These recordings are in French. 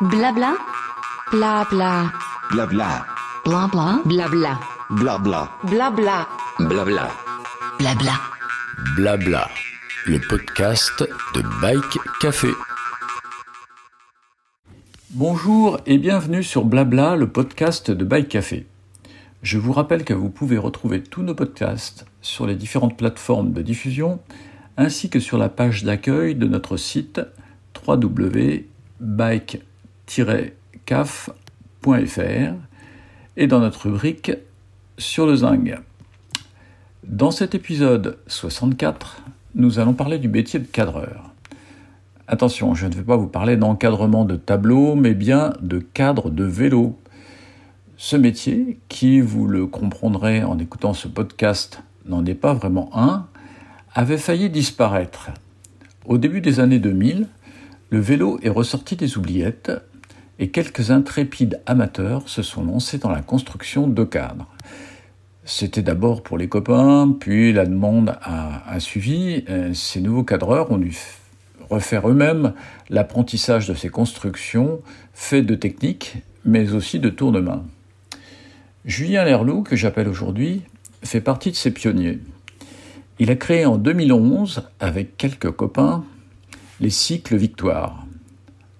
Blabla. Blabla. Blabla. Blabla. Blabla. Blabla. Blabla. Blabla. Blabla. Blabla. Le podcast de Bike Café. Bonjour et bienvenue sur Blabla, le podcast de Bike Café. Je vous rappelle que vous pouvez retrouver tous nos podcasts sur les différentes plateformes de diffusion ainsi que sur la page d'accueil de notre site www.bike-caf.fr et dans notre rubrique sur le Zing. Dans cet épisode 64, nous allons parler du métier de cadreur. Attention, je ne vais pas vous parler d'encadrement de tableau, mais bien de cadre de vélo. Ce métier, qui, vous le comprendrez en écoutant ce podcast, n'en est pas vraiment un, avait failli disparaître. Au début des années 2000, le vélo est ressorti des oubliettes et quelques intrépides amateurs se sont lancés dans la construction de cadres. C'était d'abord pour les copains, puis la demande a, suivi. Euh, ces nouveaux cadreurs ont dû refaire eux-mêmes l'apprentissage de ces constructions faites de techniques, mais aussi de tours de main. Julien Lerlou, que j'appelle aujourd'hui, fait partie de ces pionniers. Il a créé en 2011, avec quelques copains, les cycles Victoire,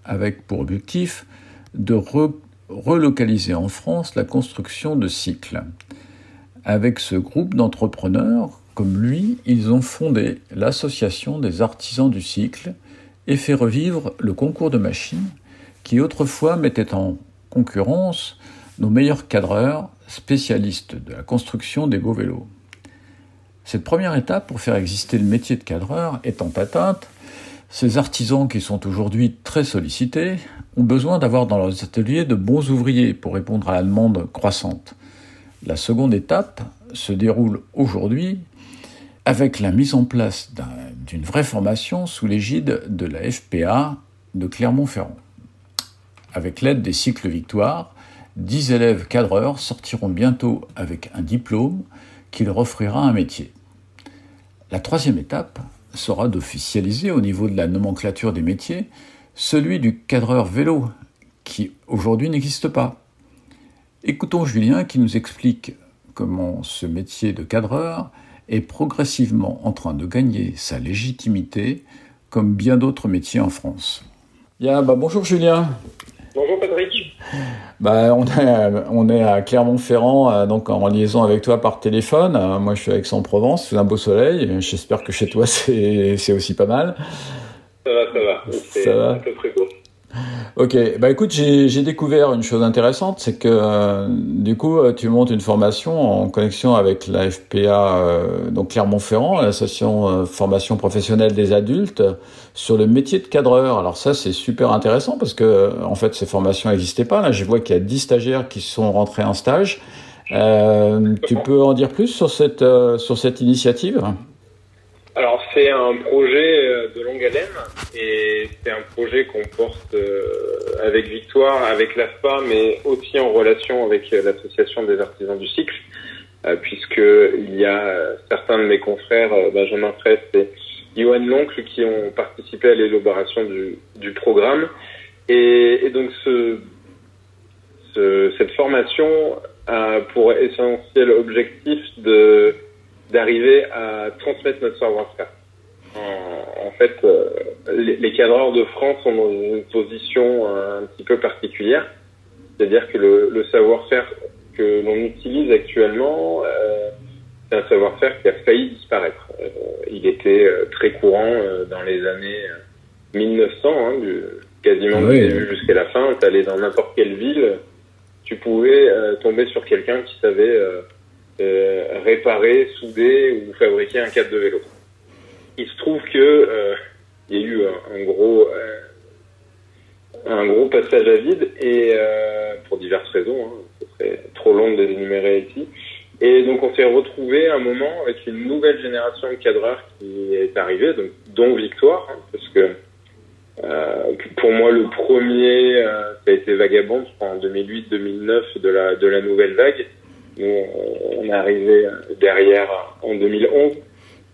avec pour objectif de relocaliser en France la construction de cycles. Avec ce groupe d'entrepreneurs, comme lui, ils ont fondé l'Association des artisans du cycle et fait revivre le concours de machines qui autrefois mettait en concurrence nos meilleurs cadreurs spécialistes de la construction des beaux vélos. Cette première étape pour faire exister le métier de cadreur étant atteinte, ces artisans qui sont aujourd'hui très sollicités ont besoin d'avoir dans leurs ateliers de bons ouvriers pour répondre à la demande croissante. La seconde étape se déroule aujourd'hui avec la mise en place d'une vraie formation sous l'égide de la FPA de Clermont-Ferrand. Avec l'aide des cycles Victoire, 10 élèves cadreurs sortiront bientôt avec un diplôme qui leur offrira un métier. La troisième étape sera d'officialiser au niveau de la nomenclature des métiers celui du cadreur vélo, qui aujourd'hui n'existe pas. Écoutons Julien qui nous explique comment ce métier de cadreur est progressivement en train de gagner sa légitimité comme bien d'autres métiers en France. Bien, bah bonjour Julien. Bonjour Patrick. Bah, on, est, on est à Clermont-Ferrand, euh, donc en liaison avec toi par téléphone. Euh, moi, je suis à Aix-en-Provence, sous un beau soleil. J'espère que chez toi, c'est aussi pas mal. Ça va, ça va. Va. Un peu très beau. Ok, bah écoute, j'ai découvert une chose intéressante, c'est que euh, du coup, euh, tu montes une formation en connexion avec la FPA, euh, donc Clermont-Ferrand, l'association formation professionnelle des adultes, sur le métier de cadreur. Alors ça, c'est super intéressant parce que en fait, ces formations n'existaient pas. Là, je vois qu'il y a 10 stagiaires qui sont rentrés en stage. tu peux en dire plus sur cette sur cette initiative? Alors c'est un projet euh, de longue haleine et c'est un projet qu'on porte euh, avec Victoire, avec l'AFPA, mais aussi en relation avec euh, l'association des artisans du cycle, puisque il y a certains de mes confrères, Benjamin Fraisse et Johan Loncle, qui ont participé à l'élaboration du, programme. Et, donc ce, ce, cette formation a pour essentiel objectif de d'arriver à transmettre notre savoir-faire. En, fait, euh, les, cadreurs de France sont dans une position un petit peu particulière, c'est-à-dire que le, savoir-faire que l'on utilise actuellement, euh, c'est un savoir-faire qui a failli disparaître. Euh, il était très courant dans les années 1900, hein, du, quasiment du début jusqu'à la fin. Tu allais dans n'importe quelle ville, tu pouvais tomber sur quelqu'un qui savait euh, réparer, souder ou fabriquer un cadre de vélo. Il se trouve que euh, y a eu un, gros euh, un gros passage à vide et pour diverses raisons, hein, serait trop long de les énumérer ici. Et donc on s'est retrouvé à un moment avec une nouvelle génération de cadreurs qui est arrivée, donc dont Victoire, hein, parce que pour moi le premier ça a été Vagabond, je crois en 2008-2009 de la de la nouvelle vague. Nous, on est arrivé derrière en 2011.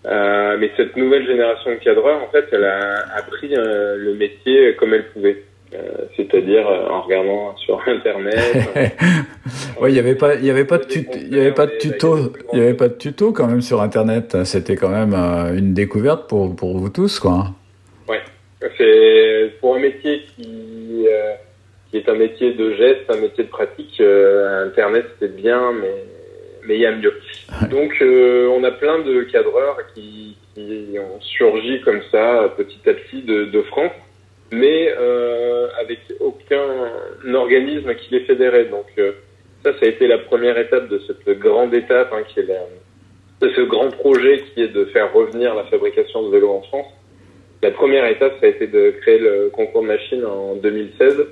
Euh, mais cette nouvelle génération de cadreurs, en fait, elle a appris euh, le métier comme elle pouvait. Euh, c'est-à-dire euh, en regardant sur internet. ouais, il y avait pas, il y avait pas de tuto, il y avait pas de tuto, il y avait pas de tuto quand même sur internet. C'était quand même euh, une découverte pour pour vous tous, quoi. Ouais, c'est pour un métier qui qui est un métier de geste, un métier de pratique. internet c'était bien, mais mais il y a mieux. Donc on a plein de cadreurs qui qui ont surgi comme ça petit à petit de, de France mais euh, avec aucun organisme qui les fédérait. Donc euh, ça, ça a été la première étape de cette grande étape, hein, qui est de ce grand projet qui est de faire revenir la fabrication de vélos en France. La première étape, ça a été de créer le concours de machines en 2016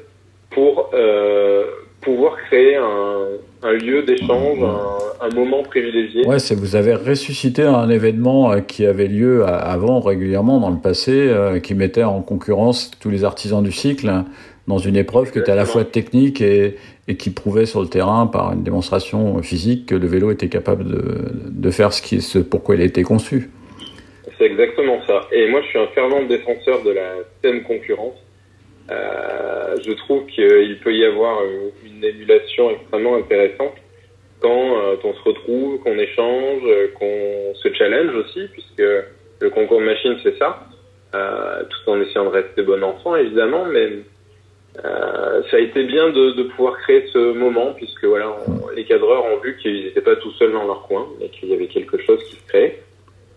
pour euh, pouvoir créer un, un lieu d'échange, un, un, moment privilégié. Ouais, c'est vous avez ressuscité un événement euh, qui avait lieu avant régulièrement dans le passé, euh, qui mettait en concurrence tous les artisans du cycle hein, dans une épreuve qui était à la fois technique et, et, qui prouvait sur le terrain par une démonstration physique que le vélo était capable de, de faire ce, qui, ce pourquoi il a été conçu. C'est exactement ça. Et moi, je suis un fervent défenseur de la saine concurrence. Euh, je trouve qu'il peut y avoir une émulation extrêmement intéressante quand euh, on se retrouve, qu'on échange, qu'on se challenge aussi, puisque le concours de machines c'est ça, euh, tout en essayant de rester bon enfant évidemment, mais euh, ça a été bien de, pouvoir créer ce moment, puisque voilà, les cadreurs ont vu qu'ils n'étaient pas tout seuls dans leur coin, mais qu'il y avait quelque chose qui se créait.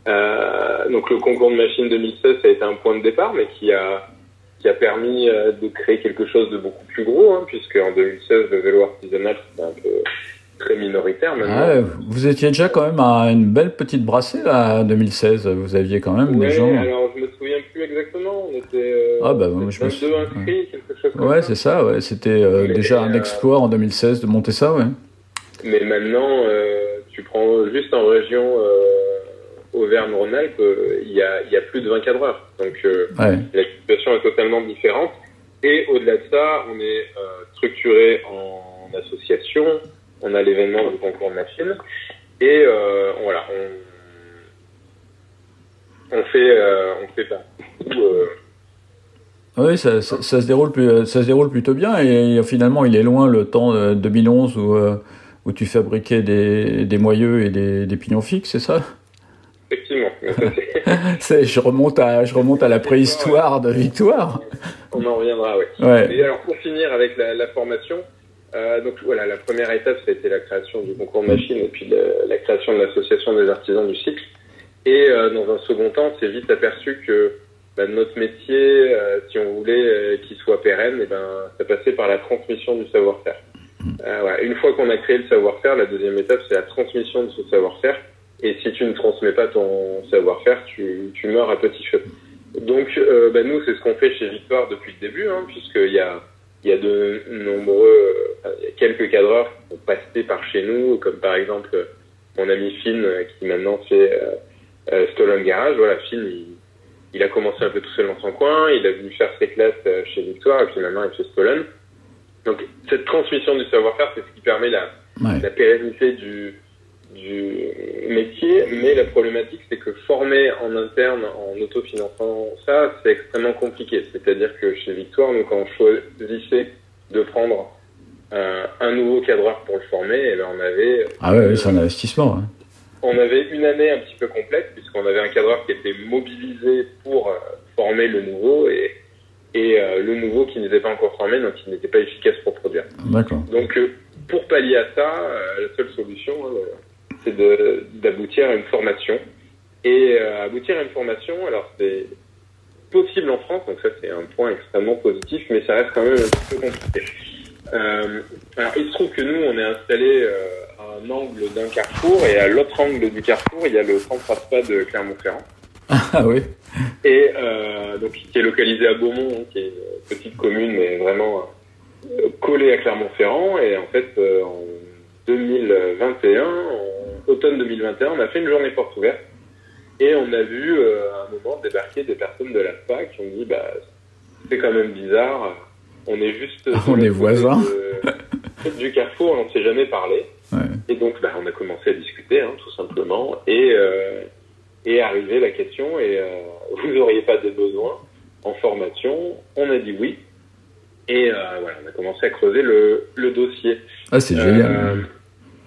Euh, donc le concours de machines 2016, ça a été un point de départ, mais qui a qui a permis euh, de créer quelque chose de beaucoup plus gros, hein, puisque en 2016, le vélo artisanal, c'était un peu très minoritaire maintenant. Ah, vous étiez déjà quand même à une belle petite brassée là, en 2016. Vous aviez quand même ouais, des gens. Alors je me souviens plus exactement. On était euh, ah bah moi je me souviens. inscrits, quelque chose comme ouais, c'est ça. Ouais, c'était euh, déjà un exploit en 2016 de monter ça, ouais. Mais maintenant, euh, tu prends juste en région Auvergne-Rhône-Alpes, il y a, y a plus de 20 cadreurs. Donc ouais. la situation est totalement différente. Et au-delà de ça, on est euh, structuré en association. On a l'événement du concours de machines. Et euh, voilà, on, on fait, euh, on fait partout. Oui, ça, ça, ça, se déroule plus, ça se déroule plutôt bien. Et, finalement, il est loin le temps 2011 où, où tu fabriquais des, des moyeux et des, des pignons fixes, c'est ça? Effectivement. je remonte à, je remonte à la préhistoire de Victoire. On en reviendra, oui. Ouais. Et alors, pour finir avec la, la formation, euh, donc voilà, la première étape, ça a été la création du concours de machines et puis la, la création de l'association des artisans du cycle. Et euh, dans un second temps, c'est vite aperçu que bah, notre métier, euh, si on voulait qu'il soit pérenne, et ben, ça passait par la transmission du savoir-faire. voilà. Une fois qu'on a créé le savoir-faire, la deuxième étape, c'est la transmission de ce savoir-faire. Et si tu ne transmets pas ton savoir-faire, tu, tu meurs à petit feu. Donc, euh, bah nous, c'est ce qu'on fait chez Victoire depuis le début, hein, puisqu'il y a, il y a de nombreux, euh, il y a quelques cadreurs qui sont passés par chez nous, comme par exemple mon ami Finn, qui maintenant fait euh, euh, Stolen Garage. Voilà, Finn, il, il, a commencé un peu tout seul dans son coin, il a voulu faire ses classes chez Victoire, et puis maintenant il fait Stolen. Donc, cette transmission du savoir-faire, c'est ce qui permet la, ouais. la pérennité du, du métier, mais la problématique c'est que former en interne en autofinançant ça, c'est extrêmement compliqué. C'est-à-dire que chez Victoire, nous quand on choisissait de prendre euh, un nouveau cadreur pour le former, et ben on avait ah ouais, c'est un investissement. Hein. On avait une année un petit peu complète puisqu'on avait un cadreur qui était mobilisé pour euh, former le nouveau et et euh, le nouveau qui n'était pas encore formé, donc qui n'était pas efficace pour produire. D'accord. Donc pour pallier à ça, la seule solution, hein, c'est d'aboutir à une formation. Et euh, aboutir à une formation, alors c'est possible en France, donc ça c'est un point extrêmement positif, mais ça reste quand même un petit peu compliqué. Euh, alors il se trouve que nous, on est installé euh, à un angle d'un carrefour, et à l'autre angle du carrefour, il y a le centre à spa de Clermont-Ferrand. Ah oui. Et donc qui est localisé à Beaumont, hein, qui est une petite commune, mais vraiment collée à Clermont-Ferrand. Et en fait, en 2021, en automne 2021, on a fait une journée porte ouverte et on a vu euh, à un moment débarquer des personnes de la SPA qui ont dit bah c'est quand même bizarre, on est juste on est voisins de, du carrefour, on ne s'est jamais parlé. Ouais. Et donc bah, on a commencé à discuter hein, tout simplement et euh, et arrivé la question et euh, vous n'auriez pas des besoins en formation? On a dit oui. Et euh, voilà, on a commencé à creuser le, le dossier. Ah, c'est génial.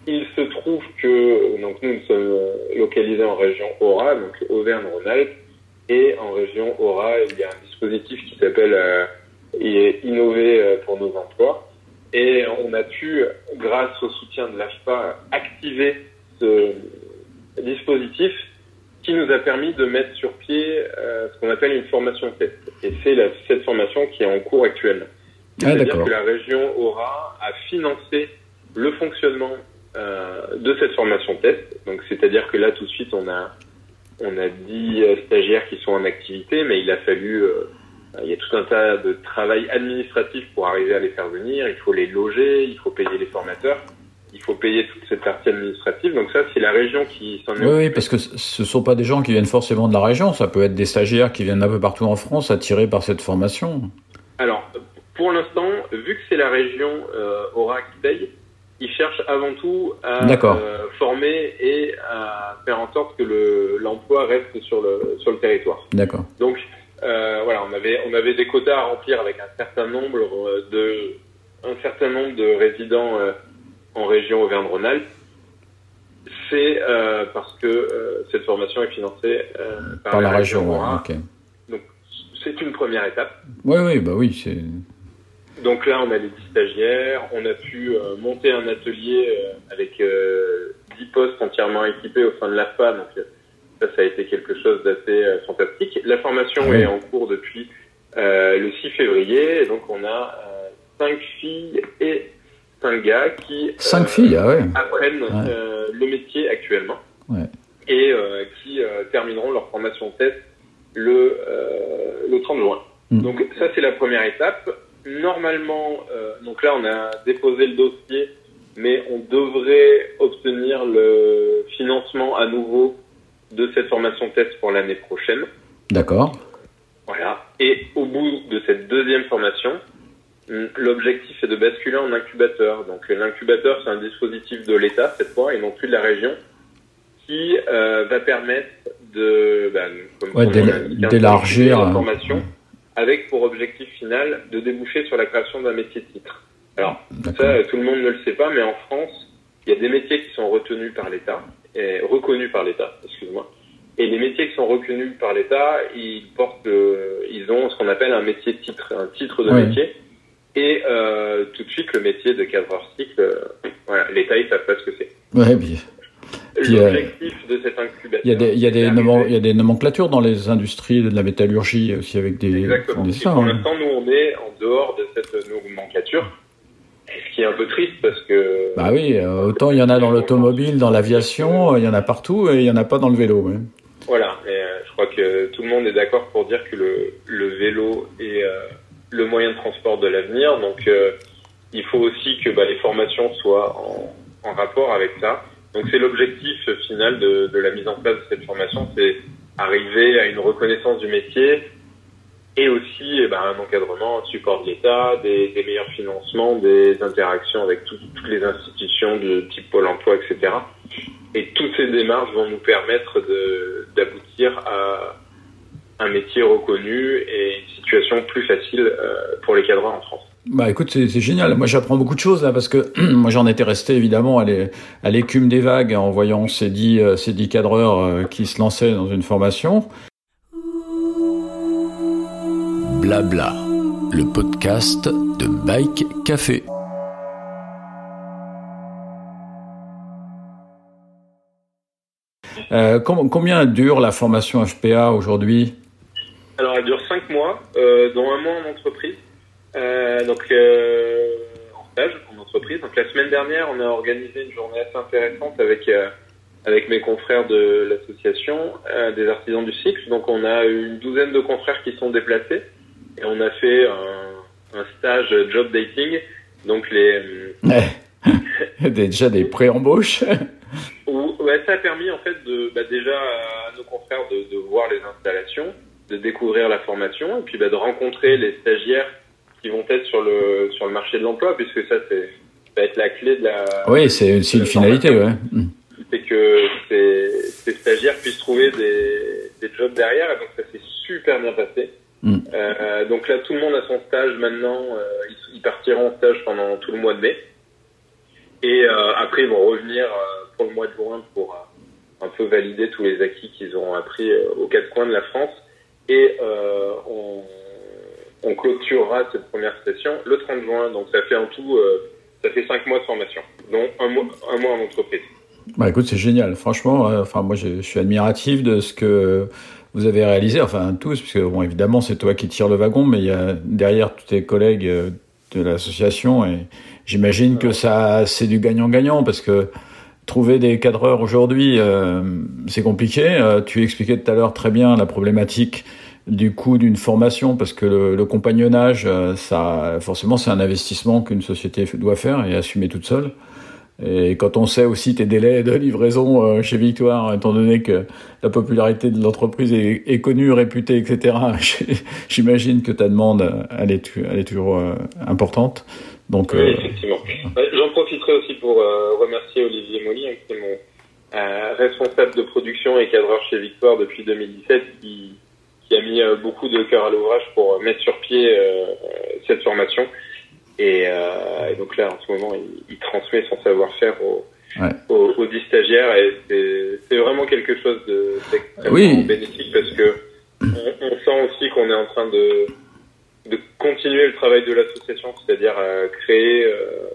Il se trouve que donc nous, nous sommes euh, localisés en région Aura, donc Auvergne-Rhône-Alpes, et en région Aura, il y a un dispositif qui s'appelle euh, Innover euh, pour nos emplois, et on a pu, grâce au soutien de l'AFPA, activer ce dispositif qui nous a permis de mettre sur pied euh, ce qu'on appelle une formation test. Et c'est cette formation qui est en cours actuellement. Ah, C'est-à-dire que la région Aura a financé le fonctionnement de cette formation test. Donc, c'est-à-dire que là, tout de suite, on a on a 10 euh, stagiaires qui sont en activité, mais il a fallu euh, il y a tout un tas de travail administratif pour arriver à les faire venir. Il faut les loger, il faut payer les formateurs, il faut payer toute cette partie administrative. Donc ça, c'est la région qui s'en est Oui, parce que ce ne sont pas des gens qui viennent forcément de la région, ça peut être des stagiaires qui viennent un peu partout en France attirés par cette formation. Alors, pour l'instant, vu que c'est la région euh, Aura qui paye, ils cherchent avant tout à euh, former et à faire en sorte que le- l'emploi reste sur le, sur le territoire. D'accord. Donc, euh, voilà, on avait, on avait des quotas à remplir avec un certain nombre euh, de, un certain nombre de résidents euh, en région Auvergne-Rhône-Alpes. C'est parce que cette formation est financée par, Par la région, ouais, ok. Donc, c'est une première étape. Oui, oui, bah oui, c'est. Donc là, on a les 10 stagiaires, on a pu euh, monter un atelier euh, avec euh, 10 postes entièrement équipés au sein de l'AFPA. Donc euh, ça, ça a été quelque chose d'assez euh, fantastique. La formation Oui. est en cours depuis euh, le 6 février. Et donc on a 5 filles et 5 gars qui Cinq euh, filles, ah ouais. apprennent Ouais. euh, le métier actuellement Ouais. et euh, qui euh, termineront leur formation test le, euh, le 30 juin. Mm. Donc ça c'est la première étape. Normalement, euh, donc là on a déposé le dossier, mais on devrait obtenir le financement à nouveau de cette formation test pour l'année prochaine. D'accord. Voilà. Et au bout de cette deuxième formation, hum, l'objectif est de basculer en incubateur. Donc euh, l'incubateur, c'est un dispositif de l'État cette fois et non plus de la région, qui euh, va permettre de, comme Ouais, d'élargir, la euh, formation, avec pour objectif final de déboucher sur la création d'un métier de titre. Alors ça, euh, tout le monde ne le sait pas, mais en France, il y a des métiers qui sont retenus par l'État, et reconnus par l'État, excuse-moi. Et les métiers qui sont reconnus par l'État, ils portent, euh, ils ont ce qu'on appelle un métier titre, un titre de Oui. métier. Et euh, tout de suite, le métier de cadreur cycle, euh, voilà, l'État, ils savent pas ce que c'est. Ouais, puis Euh, L'objectif de cet incubateur. il y a des, il y a des, c'est nomen- d'arriver- il y a des nomenclatures dans les industries de la métallurgie aussi avec des. Exactement. des ça, pour hein. l'instant, nous, on est en dehors de cette nomenclature. Ce qui est un peu triste parce que. Bah oui, euh, autant il y en a dans l'automobile, dans l'aviation, il y en a partout et il y en a pas dans le vélo. Voilà, et euh, je crois que tout le monde est d'accord pour dire que le, le vélo est euh, le moyen de transport de l'avenir. Donc, euh, il faut aussi que bah, les formations soient en, en rapport avec ça. Donc, c'est l'objectif final de, la mise en place de cette formation, c'est arriver à une reconnaissance du métier et aussi eh ben, un encadrement, un support de l'État, des, meilleurs financements, des interactions avec tout- toutes les institutions de type Pôle emploi, etc. Et toutes ces démarches vont nous permettre d'aboutir à un métier reconnu et une situation plus facile euh, pour les cadreurs en France. Bah écoute, c'est génial. Moi j'apprends beaucoup de choses là parce que moi j'en étais resté évidemment à l'é- à l'écume des vagues en voyant ces dix, euh, ces dix cadreurs euh, qui se lançaient dans une formation. Blabla, le podcast de Bike Café. Euh, com- combien dure la formation FPA aujourd'hui? Alors, elle dure cinq mois, euh, dont un mois en entreprise. Euh, donc, euh, en stage en entreprise. Donc, la semaine dernière, on a organisé une journée assez intéressante avec euh, avec mes confrères de l'association euh, des artisans du cycle. Donc, on a une douzaine de confrères qui sont déplacés et on a fait un, un stage job dating. Donc, les Déjà des pré-embauches Ou- Ouais, ça a permis en fait de bah, déjà à nos confrères de, de voir les installations, de découvrir la formation et puis bah, de rencontrer les stagiaires qui vont être sur le sur le marché de l'emploi puisque ça c'est ça va être la clé de la Oui, c'est aussi une finalité, ouais. Mm. c'est que ces, ces stagiaires puissent trouver des, des jobs derrière et donc ça s'est super bien passé. Mm. Euh, donc là, tout le monde a son stage maintenant. Euh, ils, ils partiront en stage pendant tout le mois de mai. Et euh, après, ils vont revenir euh, pour le mois de juin pour euh, un peu valider tous les acquis qu'ils auront appris euh, aux quatre coins de la France. Et euh, on, on clôturera cette première session le 30 juin. Donc ça fait en tout, euh, ça fait cinq mois de formation, dont un mois, un mois en entreprise. Bah écoute, c'est génial. Franchement, euh, enfin moi je, suis admiratif de ce que vous avez réalisé, enfin tous, puisque bon évidemment c'est toi qui tires le wagon, mais il y a derrière tous tes collègues euh, de l'association et j'imagine que ça c'est du gagnant-gagnant parce que trouver des cadreurs aujourd'hui euh, c'est compliqué. Tu expliquais tout à l'heure très bien la problématique du coût d'une formation parce que le, le compagnonnage, euh, ça forcément c'est un investissement qu'une société doit faire et assumer toute seule. Et quand on sait aussi tes délais de livraison euh, chez Victoire, étant donné que la popularité de l'entreprise est, est, connue, réputée, etc., j'imagine que ta demande, elle est, elle est toujours euh, importante. Donc, oui, effectivement. J'en profiterai aussi pour euh, remercier Olivier Molly, hein, qui est mon euh, responsable de production et cadreur chez Victoire depuis 2017, qui, qui a mis beaucoup de cœur à l'ouvrage pour mettre sur pied cette formation. Et, euh, et, donc là, en ce moment, il, il transmet son savoir-faire aux, ouais. aux, aux 10 stagiaires et c'est vraiment quelque chose de, oui. bénéfique parce que on, on sent aussi qu'on est en train de, de continuer le travail de l'association, c'est-à-dire euh, créer euh,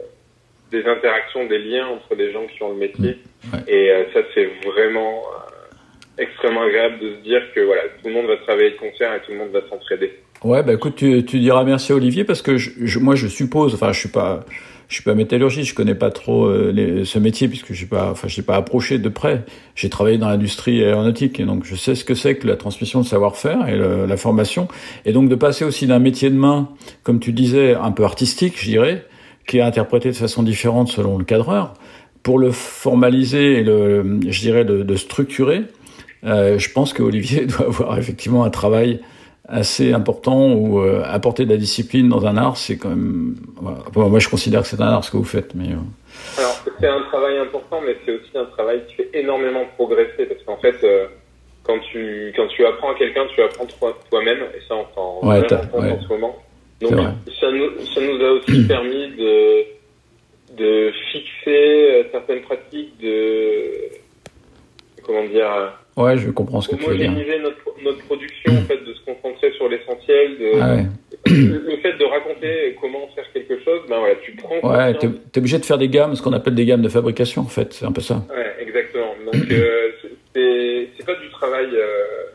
des interactions, des liens entre les gens qui ont le métier. Ouais. Et euh, ça, c'est vraiment euh, extrêmement agréable de se dire que voilà, tout le monde va travailler de concert et tout le monde va s'entraider. Ouais, bah écoute, tu, tu diras merci à Olivier parce que je, moi je suppose, enfin je suis pas, je suis pas métallurgiste, je connais pas trop euh, ce métier puisque suis pas, enfin je pas approché de près. J'ai travaillé dans l'industrie aéronautique et donc je sais ce que c'est que la transmission de savoir-faire et la formation et donc de passer aussi d'un métier de main, comme tu disais, un peu artistique, je dirais, qui est interprété de façon différente selon le cadreur, pour le formaliser et le, je dirais, de structurer. Euh, je pense que Olivier doit avoir effectivement un travail assez important où euh, apporter de la discipline dans un art, c'est quand même. Voilà. Bon, moi, je considère que c'est un art ce que vous faites, mais. Euh... Alors, c'est un travail important, mais c'est aussi un travail qui fait énormément progresser parce qu'en fait, quand tu quand tu apprends à quelqu'un, tu apprends toi-même, et ça, on s'en ouais, ouais. en ce moment. Donc, ça nous, ça nous a aussi permis de de fixer certaines pratiques, de comment dire. Ouais, je comprends ce que tu veux dire. Notre, notre production, en fait, de se concentrer sur l'essentiel, de ah ouais. le fait de raconter comment faire quelque chose, ben voilà, tu prends. Ouais, t'es es obligé de faire des gammes, ce qu'on appelle des gammes de fabrication, en fait, c'est un peu ça. Ouais, exactement. Donc euh, c'est c'est pas du travail euh,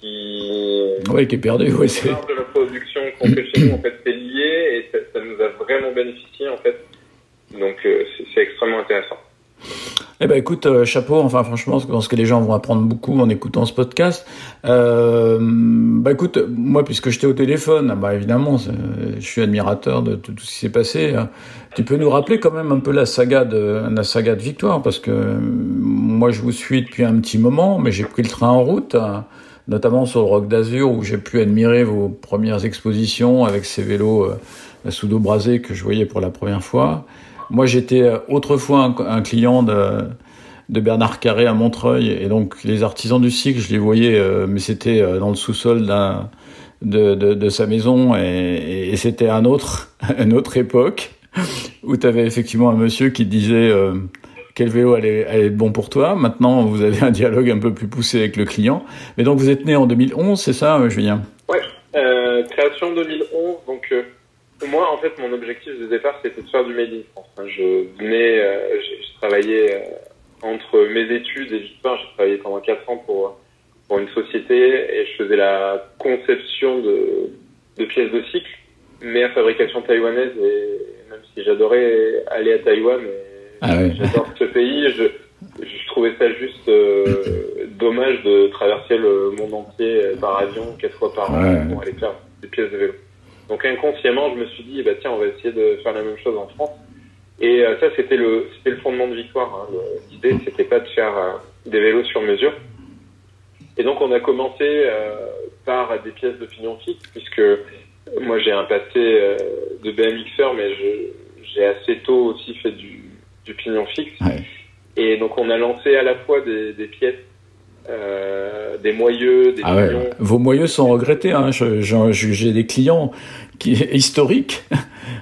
qui. Ouais, qui est perdu, ouais, c'est. de la production qu'on fait chez nous, en fait, c'est lié et ça, ça, nous a vraiment bénéficié, en fait. Donc euh, c'est extrêmement intéressant. Eh ben écoute, euh, chapeau. Enfin, franchement, je pense que les gens vont apprendre beaucoup en écoutant ce podcast. Euh, bah écoute, moi, puisque j'étais au téléphone, bah évidemment, je suis admirateur de tout, ce qui s'est passé. Tu peux nous rappeler quand même un peu la saga de la saga de Victoire, parce que moi, je vous suis depuis un petit moment, mais j'ai pris le train en route, notamment sur le Roc d'Azur, où j'ai pu admirer vos premières expositions avec ces vélos euh, sous dos brasé que je voyais pour la première fois. Moi, j'étais autrefois un, client de, Bernard Carré à Montreuil, et donc les artisans du cycle, je les voyais, euh, mais c'était euh, dans le sous-sol de, sa maison, et, c'était un autre, une autre époque où tu avais effectivement un monsieur qui disait euh, quel vélo allait, être bon pour toi. Maintenant, vous avez un dialogue un peu plus poussé avec le client. Mais donc, vous êtes né en 2011, c'est ça, Julien? Ouais, euh, création 2011, donc moi, en fait, mon objectif de départ, c'était de faire du Made in France. Je venais, euh, je travaillais euh, entre mes études et Victoire, j'ai travaillé pendant quatre ans pour pour une société et je faisais la conception de, de pièces de cycle, mais à fabrication taïwanaise. Et même si j'adorais aller à Taïwan, ah oui. j'adore ce pays, je, je trouvais ça juste euh, dommage de traverser le monde entier par avion quatre fois par an ouais. pour aller faire des pièces de vélo. Donc inconsciemment, je me suis dit, bah tiens, on va essayer de faire la même chose en France. Et euh, ça, c'était le, c'était le fondement de Victoire. Hein. L'idée, c'était pas de faire euh, des vélos sur mesure. Et donc, on a commencé euh, par des pièces de pignon fixe, puisque moi, j'ai un passé de BMXer, mais j'ai assez tôt aussi fait du, du pignon fixe. Ouais. Et donc, on a lancé à la fois des, des pièces euh, des moyeux, des Ah ouais. Vos moyeux sont regrettés. Hein. Je- je- je- J'ai des clients qui, historiques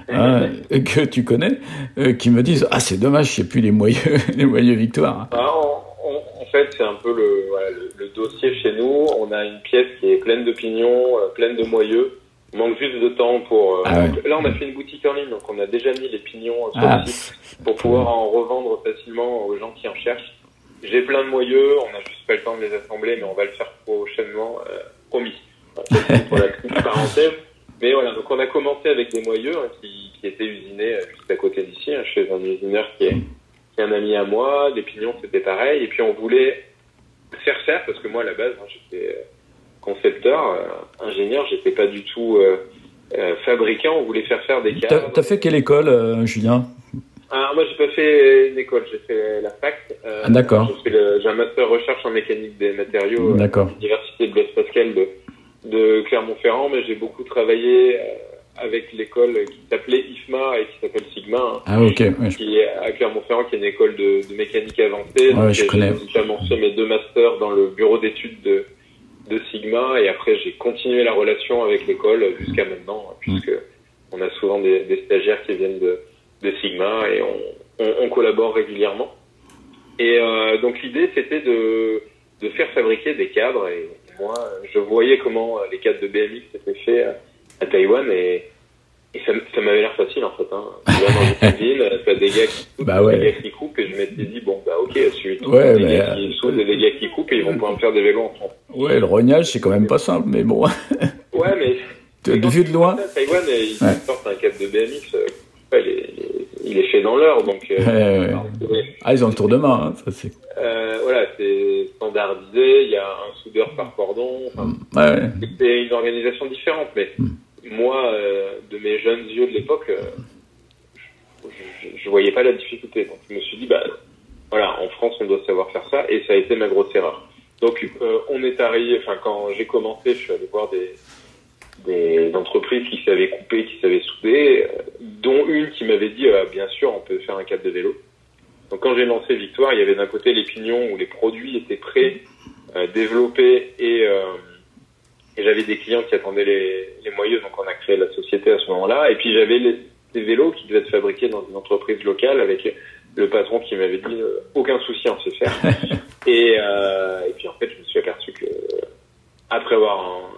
hein, que tu connais euh, qui me disent Ah, c'est dommage, il n'y a plus les moyeux, les moyeux victoires. Ah, on- on- en fait, c'est un peu le, voilà, le, le dossier chez nous. On a une pièce qui est pleine de pignons, euh, pleine de moyeux. Il manque juste de temps pour. Ah ouais. là, on a fait une boutique en ligne, donc on a déjà mis les pignons sur Ah. le site pour pouvoir en revendre facilement aux gens qui en cherchent. J'ai plein de moyeux, on n'a juste pas le temps de les assembler, mais on va le faire prochainement, euh, promis. Pour la petite parenthèse. Mais voilà, donc on a commencé avec des moyeux hein, qui, qui étaient usinés euh, juste à côté d'ici, hein, chez un usineur qui est, qui est un ami à moi. Les pignons, c'était pareil. Et puis on voulait faire faire, parce que moi, à la base, hein, j'étais euh, concepteur, euh, ingénieur, j'étais pas du tout euh, euh, fabricant. On voulait faire faire des cadres. t'as fait quelle école, euh, Julien? Ah, moi, j'ai pas fait une école, j'ai fait la fac. Euh, Ah, d'accord. J'ai fait le- j'ai un master recherche en mécanique des matériaux. euh, à l'université de Blaise Pascal de, de Clermont-Ferrand, mais j'ai beaucoup travaillé euh, avec l'école qui s'appelait IFMA et qui s'appelle Sigma, hein, Ah, ok. ouais, je- qui est à Clermont-Ferrand, qui est une école de, de mécanique avancée. Ouais, je j'ai connais. notamment fait mes deux masters dans le bureau d'études de, de Sigma, et après j'ai continué la relation avec l'école jusqu'à maintenant, Mm. puisque on a souvent des, des stagiaires qui viennent de, de Sigma et on, on, on collabore régulièrement. Et euh, donc l'idée c'était de, de faire fabriquer des cadres et moi je voyais comment les cadres de BMX étaient faits à, à Taïwan et, et ça, ça m'avait l'air facile en fait. Hein. Vas dans une cuisine, t'as des gars qui coupent, Bah ouais. des gars qui coupent et je m'étais dit bon bah ok, celui Ouais, des mais, gars qui soudent et des gars qui coupent et ils vont pouvoir me faire des vélos en France. Ouais, le rognage, c'est quand même pas simple, mais bon. Ouais mais De vue de loin. Taïwan ils Ouais. sortent un cadre de BMX, euh, ouais, il, est, il fait dans l'heure donc euh, Ouais. Ah, ils ont le tour de main, hein, ça c'est. Euh, voilà, c'est standardisé, il y a un soudeur par cordon. Enfin, ouais. c'est une organisation différente, mais Hmm. moi, euh, de mes jeunes yeux de l'époque, je, je, je voyais pas la difficulté. Donc je me suis dit, bah voilà, en France, on doit savoir faire ça, et ça a été ma grosse erreur. Donc euh, on est arrivé, enfin quand j'ai commencé, je suis allé voir des des entreprises qui savaient couper, qui savaient souder, euh, dont une qui m'avait dit, euh, bien sûr, on peut faire un cadre de vélo. Donc quand j'ai lancé Victoire, il y avait d'un côté les pignons où les produits étaient prêts, euh, développés et, euh, et j'avais des clients qui attendaient les, les moyeux, donc on a créé la société à ce moment-là. Et puis j'avais les, les vélos qui devaient être fabriqués dans une entreprise locale avec le patron qui m'avait dit euh, aucun souci en se faire. et, euh, et puis en fait, je me suis aperçu que après avoir euh,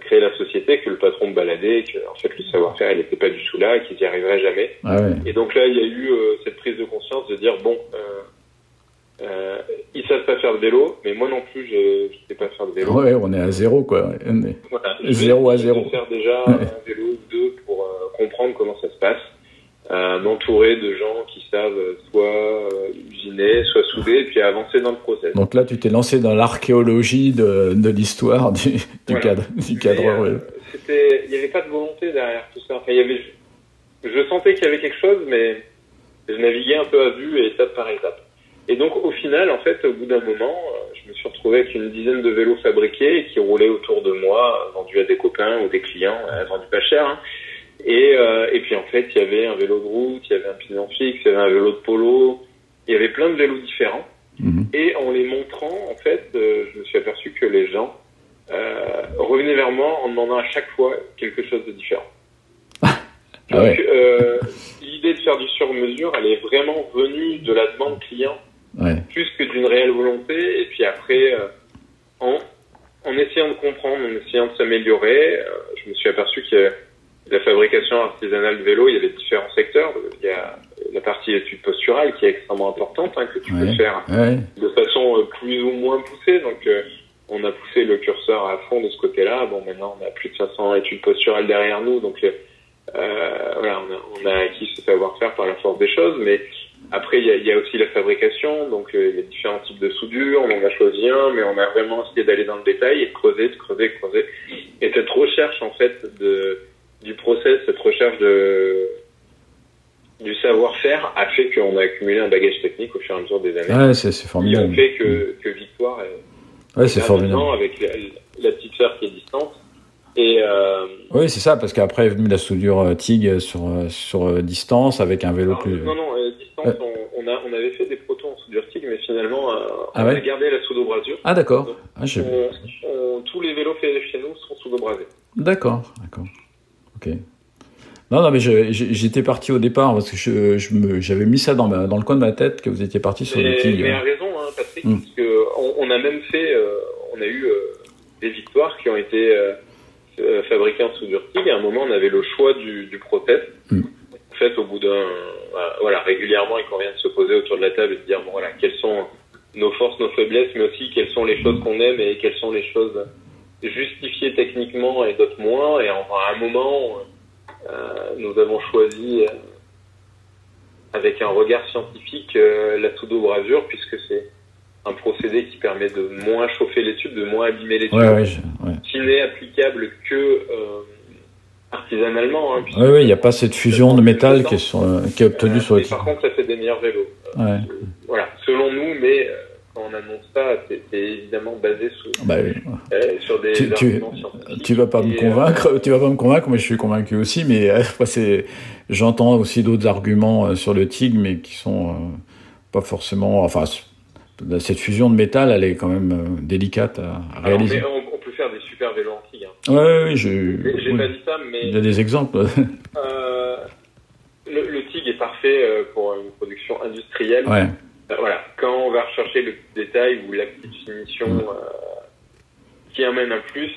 créé la société, que le patron me baladait, que en fait le savoir-faire il n'était pas du tout là, qu'ils n'y arriveraient jamais. Ah ouais. Et donc là, il y a eu euh, cette prise de conscience de dire bon, euh, euh, ils savent pas faire de vélo, mais moi non plus, je ne sais pas faire de vélo. Ouais, on est à zéro, quoi. Voilà, je vais Zéro à zéro. Faire déjà un vélo ou deux pour euh, comprendre comment ça se passe. Euh, m'entourer de gens qui savent soit euh, usiner, soit souder, et puis avancer dans le process. Donc là, tu t'es lancé dans l'archéologie de, de l'histoire du, du Voilà. cadre, du cadreur. euh, c'était, il n'y avait pas de volonté derrière tout ça. Enfin, il y avait, je sentais qu'il y avait quelque chose, mais je naviguais un peu à vue et étape par étape. Et donc, au final, en fait, au bout d'un moment, euh, je me suis retrouvé avec une dizaine de vélos fabriqués qui roulaient autour de moi, vendus à des copains ou des clients, vendus pas cher. hein. Et, euh, et puis, en fait, il y avait un vélo de route, il y avait un pignon fixe, il y avait un vélo de polo, il y avait plein de vélos différents. Mhm. Et en les montrant, en fait, euh, je me suis aperçu que les gens euh, revenaient vers moi en demandant à chaque fois quelque chose de différent. Ah Donc, ouais. l'idée de faire du sur-mesure, elle est vraiment venue de la demande client Ouais. plus que d'une réelle volonté. Et puis après, en, en essayant de comprendre, en essayant de s'améliorer, je me suis aperçu que la fabrication artisanale de vélo, il y avait différents secteurs. Il y a la partie étude posturale qui est extrêmement importante, hein, que tu peux faire Ouais. de façon euh, plus ou moins poussée. Donc, euh, on a poussé le curseur à fond de ce côté-là. Bon, maintenant, on a plus de 500 études posturales derrière nous. Donc, euh, voilà, on a, on a acquis ce savoir-faire par la force des choses. Mais après, il y a, il y a aussi la fabrication. Donc, euh, il y a différents types de soudure. On en a choisi un, mais on a vraiment essayé d'aller dans le détail et de creuser, de creuser, de creuser. Et cette recherche, en fait, de, du process, cette recherche de du savoir-faire a fait qu'on a accumulé un bagage technique au fur et à mesure des années Ouais, c'est c'est qui ont formidable. fait que, que Victoire est Ouais, c'est formidable. maintenant avec la, la petite sœur qui est distante. Et euh, Oui, c'est ça, parce qu'après est venue la soudure euh, TIG sur, euh, sur euh, distance avec un vélo plus. non, non, distance, on, on a, on avait fait des protons en soudure TIG, mais finalement, Ah on ouais a gardé la soude au brasure. Ah d'accord. Ah, tous les vélos faits chez nous sont soude au brasé. D'accord, d'accord. Ok. Non, non, mais je- j'étais parti au départ parce que je, je j'avais mis ça dans, ma- dans le coin de ma tête que vous étiez parti sur le Mais, TIG. mais à raison, hein, Patrick, Mm. parce que on, on a même fait, euh, on a eu euh, des victoires qui ont été euh, fabriquées en soudure. Et à un moment, on avait le choix du, du process. Mm. En fait, au bout d'un, voilà, voilà, régulièrement, il convient de se poser autour de la table et de dire, bon, voilà, quelles sont nos forces, nos faiblesses, mais aussi quelles sont les choses qu'on aime et quelles sont les choses justifiées techniquement et d'autres moins. Et enfin, à un moment, euh, nous avons choisi, euh, avec un regard scientifique, euh, la soudo-brasure, puisque c'est un procédé qui permet de moins chauffer les tubes, de moins abîmer les tubes, Ouais, ouais, je- ouais. qui n'est applicable que euh, artisanalement. Hein, ouais, il n'y a pas cette fusion de métal qui est, sur, qui est obtenue sur le mais TIG. par contre, ça fait des meilleurs vélos. Voilà, selon nous, mais quand on annonce ça, c'est évidemment basé sous, Bah, oui. euh, sur des Tu- tu- arguments scientifiques. Tu vas pas me euh, convaincre, tu vas pas me convaincre, mais je suis convaincu aussi. Mais euh, j'entends aussi d'autres arguments euh, sur le TIG, mais qui sont euh, pas forcément. Enfin, cette fusion de métal, elle est quand même euh, délicate à, réaliser. on, on peut faire des super vélos en TIG. Hein. Ouais, je, J'ai oui. pas dit ça, mais il y a des exemples. euh, le, le TIG est parfait euh, pour une production industrielle. ouais, Euh, voilà, quand on va rechercher le petit détail ou la petite finition euh, qui amène un plus,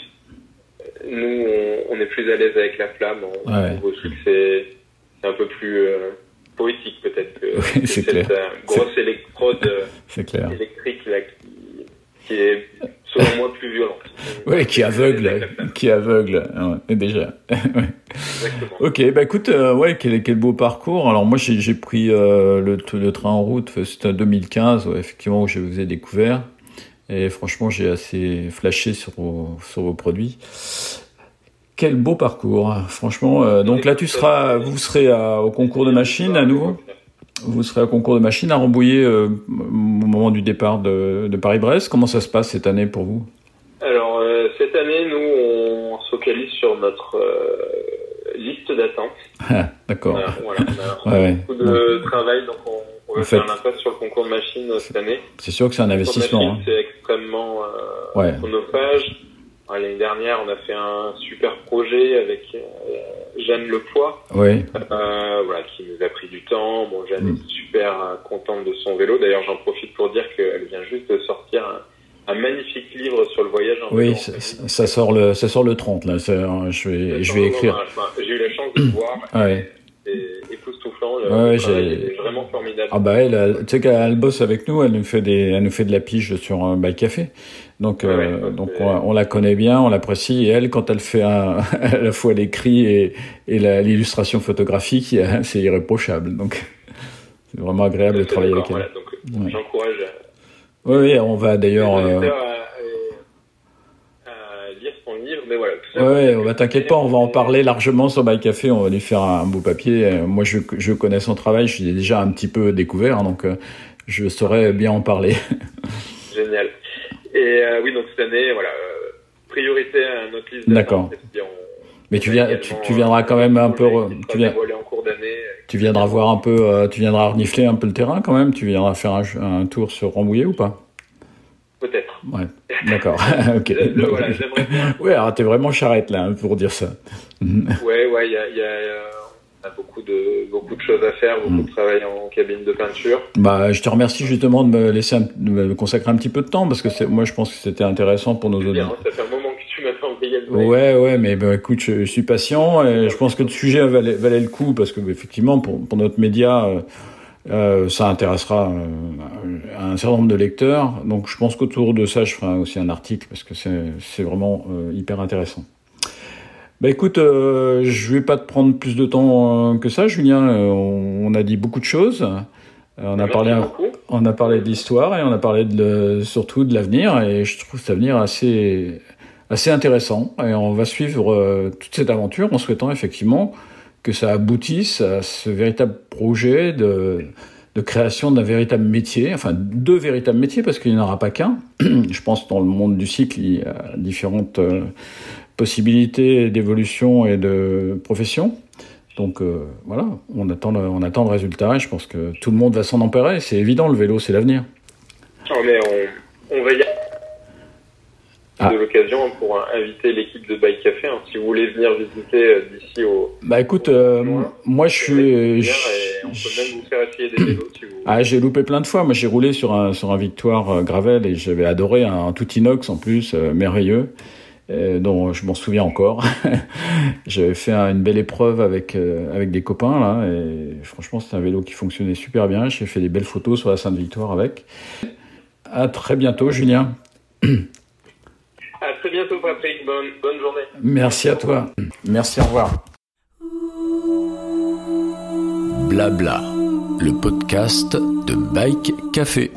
euh, nous, on, on est plus à l'aise avec la flamme. On, Ouais. on trouve aussi que c'est un peu plus euh, poétique peut-être que, Oui, que c'est cette clair. grosse électrode électrique là qui, qui est selon moi plus violente. Ouais, qui aveugle, qui aveugle, ouais, déjà. Exactement. Ok, bah écoute, euh, ouais, quel, quel beau parcours. Alors moi, j'ai j'ai pris euh, le, le train en route, c'était en 2015, ouais, effectivement, où je vous ai découvert. Et franchement, j'ai assez flashé sur vos, sur vos produits. Quel beau parcours, franchement. euh, donc là, tu seras, vous serez à- au concours de machines à nouveau? Vous serez au concours de machines à Rambouillet euh, au moment du départ de, de Paris-Brest. Comment ça se passe cette année pour vous? Alors, euh, cette année, nous, on se focalise sur notre euh, liste d'attente. Ah, D'accord. Voilà, on a Ouais, ouais. beaucoup de travail, donc on, on En faire l'impasse sur le concours de machines cette année. C'est sûr que c'est un investissement. machines, c'est extrêmement Ouais. chronophage. L'année dernière, on a fait un super projet avec euh, Jeanne Lepoix. Ouais. euh, voilà, qui nous a pris du temps. Bon, Jeanne Mm. est super euh, contente de son vélo. D'ailleurs, j'en profite pour dire qu'elle vient juste de sortir un, un magnifique livre sur le voyage en vélo. Oui, ça, sort le, ça sort le 30 là. Ça, je vais, je vais écrire. J'ai eu la chance de le voir. Ouais. Époustouflant. Le Ouais, j'ai- vraiment formidable. Ah bah elle, tu sais qu'elle bosse avec nous, elle nous fait des, elle nous fait de la pige sur un bike café. Donc, Ouais, euh, ouais, donc on, on la connaît bien, on l'apprécie. Et elle, quand elle fait un, à la fois l'écrit et, et l'illustration photographique, c'est irréprochable. Donc c'est vraiment agréable de travailler avec elle. voilà, donc, Ouais. J'encourage Oui, on va d'ailleurs. euh, auditeurs à, à- à lire son livre, mais voilà. tout ça, Ouais, que- t'inquiète pas, on va en parler largement sur Bike Café, on va lui faire un beau papier. Moi, je, je connais son travail, je l'ai déjà un petit peu découvert, hein, donc euh, je saurais bien en parler. Génial. Et euh, oui, donc cette année, voilà, euh, priorité à notre liste. D'accord. Mais tu, viens, tu, tu viendras quand même un peu, tu, viens, en cours tu viendras voir un peu, euh, tu viendras renifler un peu le terrain quand même, tu viendras faire un, un tour sur Rambouillet ou pas? Peut-être. Ouais, d'accord. ok. Euh, voilà, j'aimerais bien. Ouais, alors t'es vraiment charrette là hein, pour dire ça. Ouais, ouais, il y a, y a, euh, on a beaucoup de, beaucoup de choses à faire, beaucoup Mm. de travail en cabine de peinture. Bah, je te remercie justement de me laisser, un- de me consacrer un petit peu de temps parce que c'est, moi je pense que c'était intéressant pour nos auditeurs. ça fait un moment que tu m'as envoyé le mail. Ouais, ouais, mais bah, écoute, je, je suis patient et je pense que le sujet valait, valait le coup parce que effectivement, pour, pour notre média, euh, euh, ça intéressera euh, un certain nombre de lecteurs. Donc, je pense qu'autour de ça, je ferai aussi un article parce que c'est vraiment euh, hyper intéressant. Bah écoute, je vais pas te prendre plus de temps que ça, Julien. On, on a dit beaucoup de choses. On a parlé on a parlé de l'histoire et on a parlé de surtout de l'avenir et je trouve cet avenir assez assez intéressant et on va suivre toute cette aventure en souhaitant effectivement que ça aboutisse à ce véritable projet de, de création d'un véritable métier, enfin deux véritables métiers parce qu'il n'y en aura pas qu'un. je pense dans le monde du cycle il y a différentes euh, possibilités d'évolution et de profession. Donc euh, voilà, on attend, le, on attend le résultat je pense que tout le monde va s'en emparer. C'est évident, le vélo, c'est l'avenir. Oh, mais on, on va y Ah. de l'occasion pour euh, inviter l'équipe de Bike Café. hein. Si vous voulez venir visiter euh, d'ici au. Bah écoute, euh, moi je suis. et je- on peut même vous faire essayer des vélos si vous. Ah, j'ai loupé plein de fois. Moi, j'ai roulé sur un, sur un Victoire euh, Gravel et j'avais adoré un, un tout inox en plus, euh, merveilleux, euh, dont je m'en souviens encore. J'avais fait un- une belle épreuve avec, euh, avec des copains là et franchement, c'était un vélo qui fonctionnait super bien. J'ai fait des belles photos sur la Sainte-Victoire avec. À très bientôt, Julien. À très bientôt, Patrick. Bonne, bonne journée. Merci à toi. Merci, au revoir. Blabla, le podcast de Bike Café.